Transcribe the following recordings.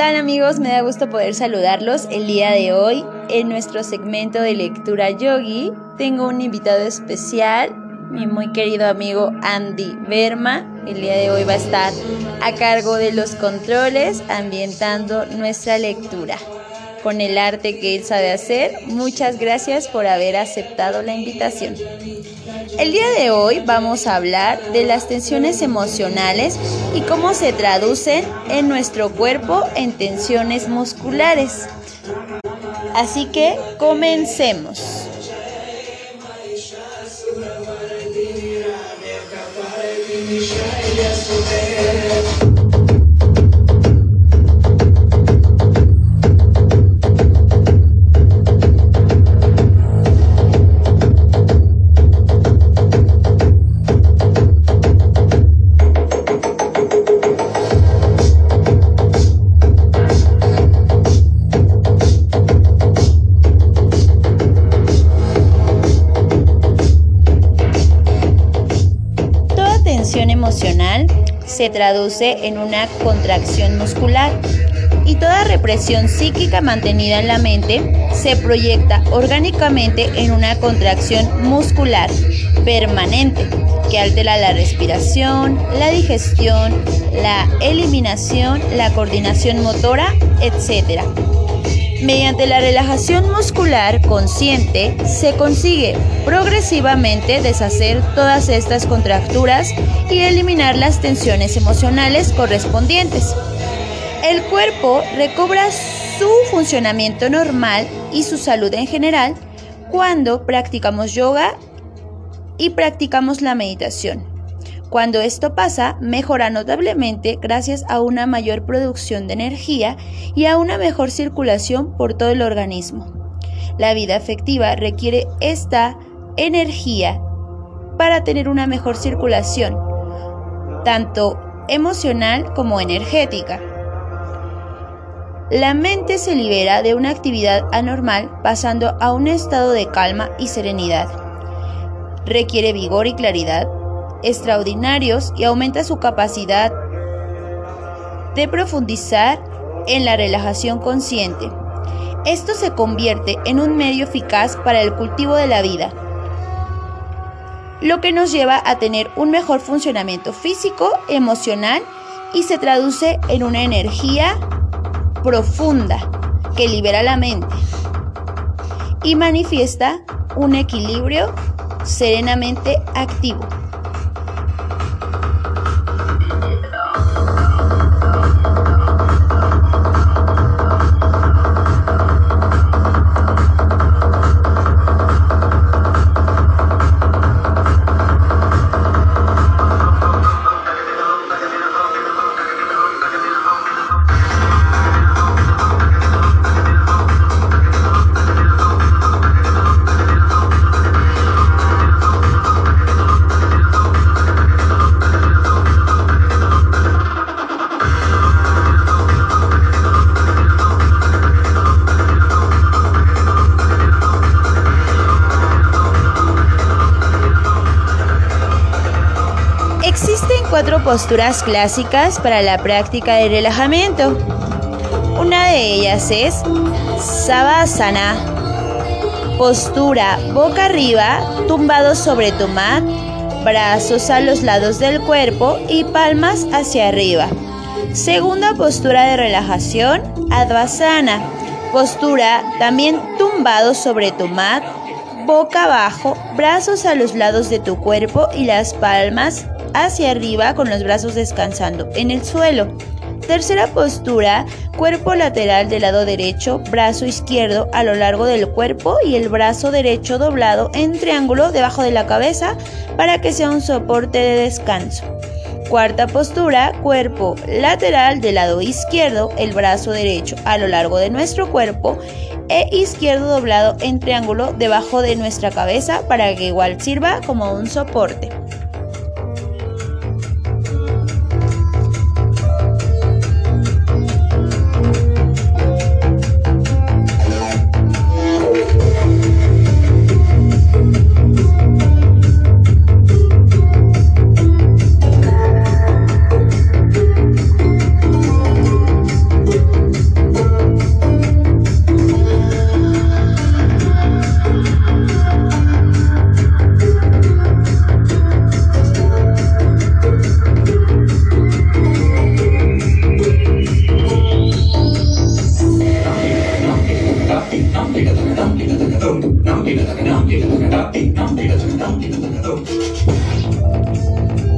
tal amigos? Me da gusto poder saludarlos el día de hoy en nuestro segmento de lectura yogi. Tengo un invitado especial, mi muy querido amigo Andy Verma. El día de hoy va a estar a cargo de los controles ambientando nuestra lectura con el arte que él sabe hacer. Muchas gracias por haber aceptado la invitación. El día de hoy vamos a hablar de las tensiones emocionales y cómo se traducen en nuestro cuerpo en tensiones musculares. Así que comencemos. Emocional se traduce en una contracción muscular y toda represión psíquica mantenida en la mente se proyecta orgánicamente en una contracción muscular permanente que altera la respiración, la digestión, la eliminación, la coordinación motora, etc. Mediante la relajación muscular consciente se consigue progresivamente deshacer todas estas contracturas y eliminar las tensiones emocionales correspondientes. El cuerpo recobra su funcionamiento normal y su salud en general cuando practicamos yoga y practicamos la meditación. Cuando esto pasa, mejora notablemente gracias a una mayor producción de energía y a una mejor circulación por todo el organismo. La vida afectiva requiere esta energía para tener una mejor circulación, tanto emocional como energética. La mente se libera de una actividad anormal pasando a un estado de calma y serenidad. Requiere vigor y claridad extraordinarios y aumenta su capacidad de profundizar en la relajación consciente. Esto se convierte en un medio eficaz para el cultivo de la vida, lo que nos lleva a tener un mejor funcionamiento físico, emocional y se traduce en una energía profunda que libera la mente y manifiesta un equilibrio serenamente activo. Posturas clásicas para la práctica de relajamiento. Una de ellas es Savasana, postura boca arriba, tumbado sobre tu mat, brazos a los lados del cuerpo y palmas hacia arriba. Segunda postura de relajación, Advasana, postura también tumbado sobre tu mat, boca abajo, brazos a los lados de tu cuerpo y las palmas hacia arriba con los brazos descansando en el suelo. Tercera postura, cuerpo lateral del lado derecho, brazo izquierdo a lo largo del cuerpo y el brazo derecho doblado en triángulo debajo de la cabeza para que sea un soporte de descanso. Cuarta postura, cuerpo lateral del lado izquierdo, el brazo derecho a lo largo de nuestro cuerpo e izquierdo doblado en triángulo debajo de nuestra cabeza para que igual sirva como un soporte.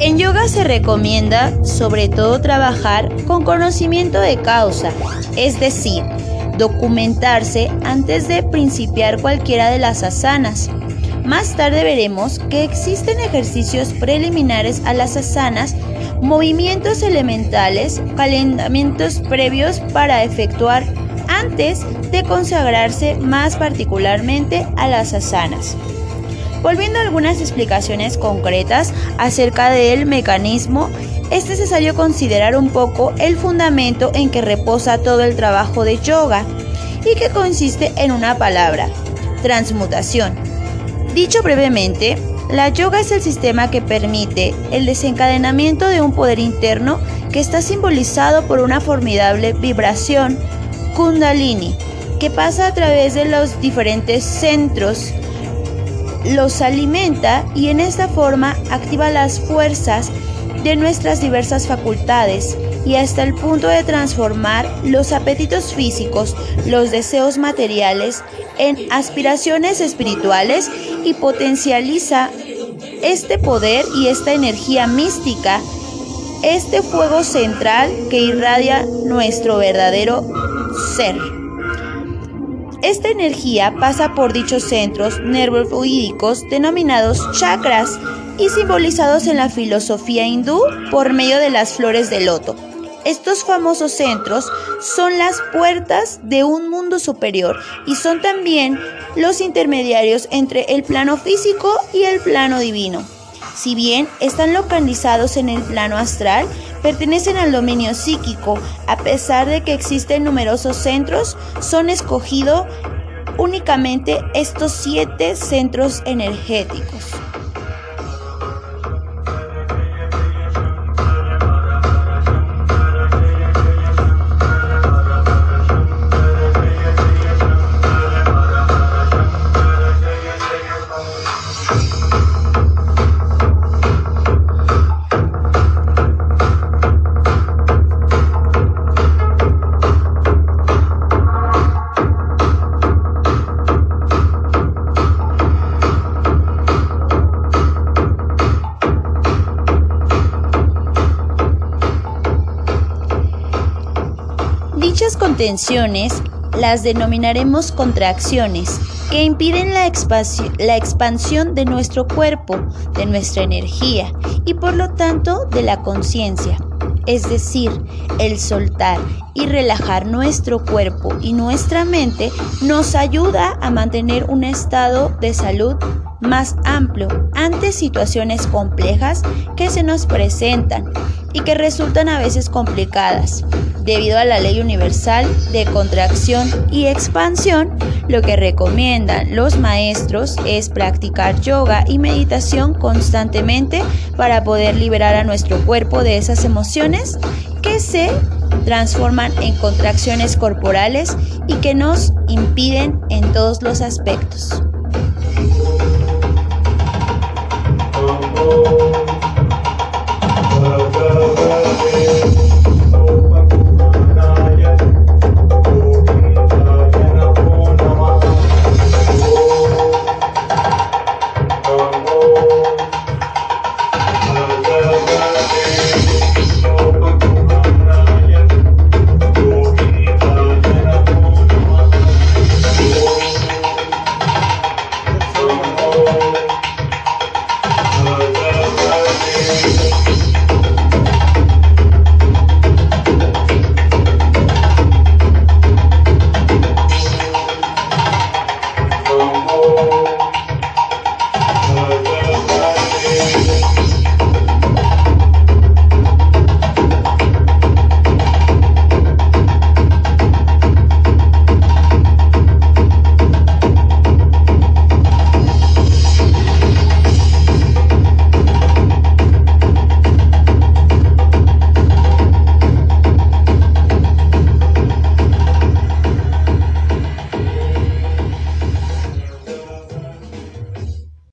En yoga se recomienda sobre todo trabajar con conocimiento de causa, es decir, documentarse antes de principiar cualquiera de las asanas. Más tarde veremos que existen ejercicios preliminares a las asanas, movimientos elementales, calentamientos previos para efectuar antes de consagrarse más particularmente a las asanas. Volviendo a algunas explicaciones concretas acerca del mecanismo, es necesario considerar un poco el fundamento en que reposa todo el trabajo de yoga y que consiste en una palabra, transmutación. Dicho brevemente, la yoga es el sistema que permite el desencadenamiento de un poder interno que está simbolizado por una formidable vibración kundalini que pasa a través de los diferentes centros los alimenta y en esta forma activa las fuerzas de nuestras diversas facultades y hasta el punto de transformar los apetitos físicos, los deseos materiales en aspiraciones espirituales y potencializa este poder y esta energía mística, este fuego central que irradia nuestro verdadero Esta energía pasa por dichos centros nervofluídicos denominados chakras y simbolizados en la filosofía hindú por medio de las flores de loto. Estos famosos centros son las puertas de un mundo superior y son también los intermediarios entre el plano físico y el plano divino. Si bien están localizados en el plano astral, pertenecen al dominio psíquico, a pesar de que existen numerosos centros, son escogidos únicamente estos siete centros energéticos. Contenciones las denominaremos contracciones, que impiden la, la, expansión de nuestro cuerpo, de nuestra energía y por lo tanto de la conciencia. Es decir, el soltar y relajar nuestro cuerpo y nuestra mente nos ayuda a mantener un estado de salud más amplio ante situaciones complejas que se nos presentan y que resultan a veces complicadas debido a la ley universal de contracción y expansión, lo que recomiendan los maestros es practicar yoga y meditación constantemente para poder liberar a nuestro cuerpo de esas emociones que se transforman en contracciones corporales y que nos impiden en todos los aspectos.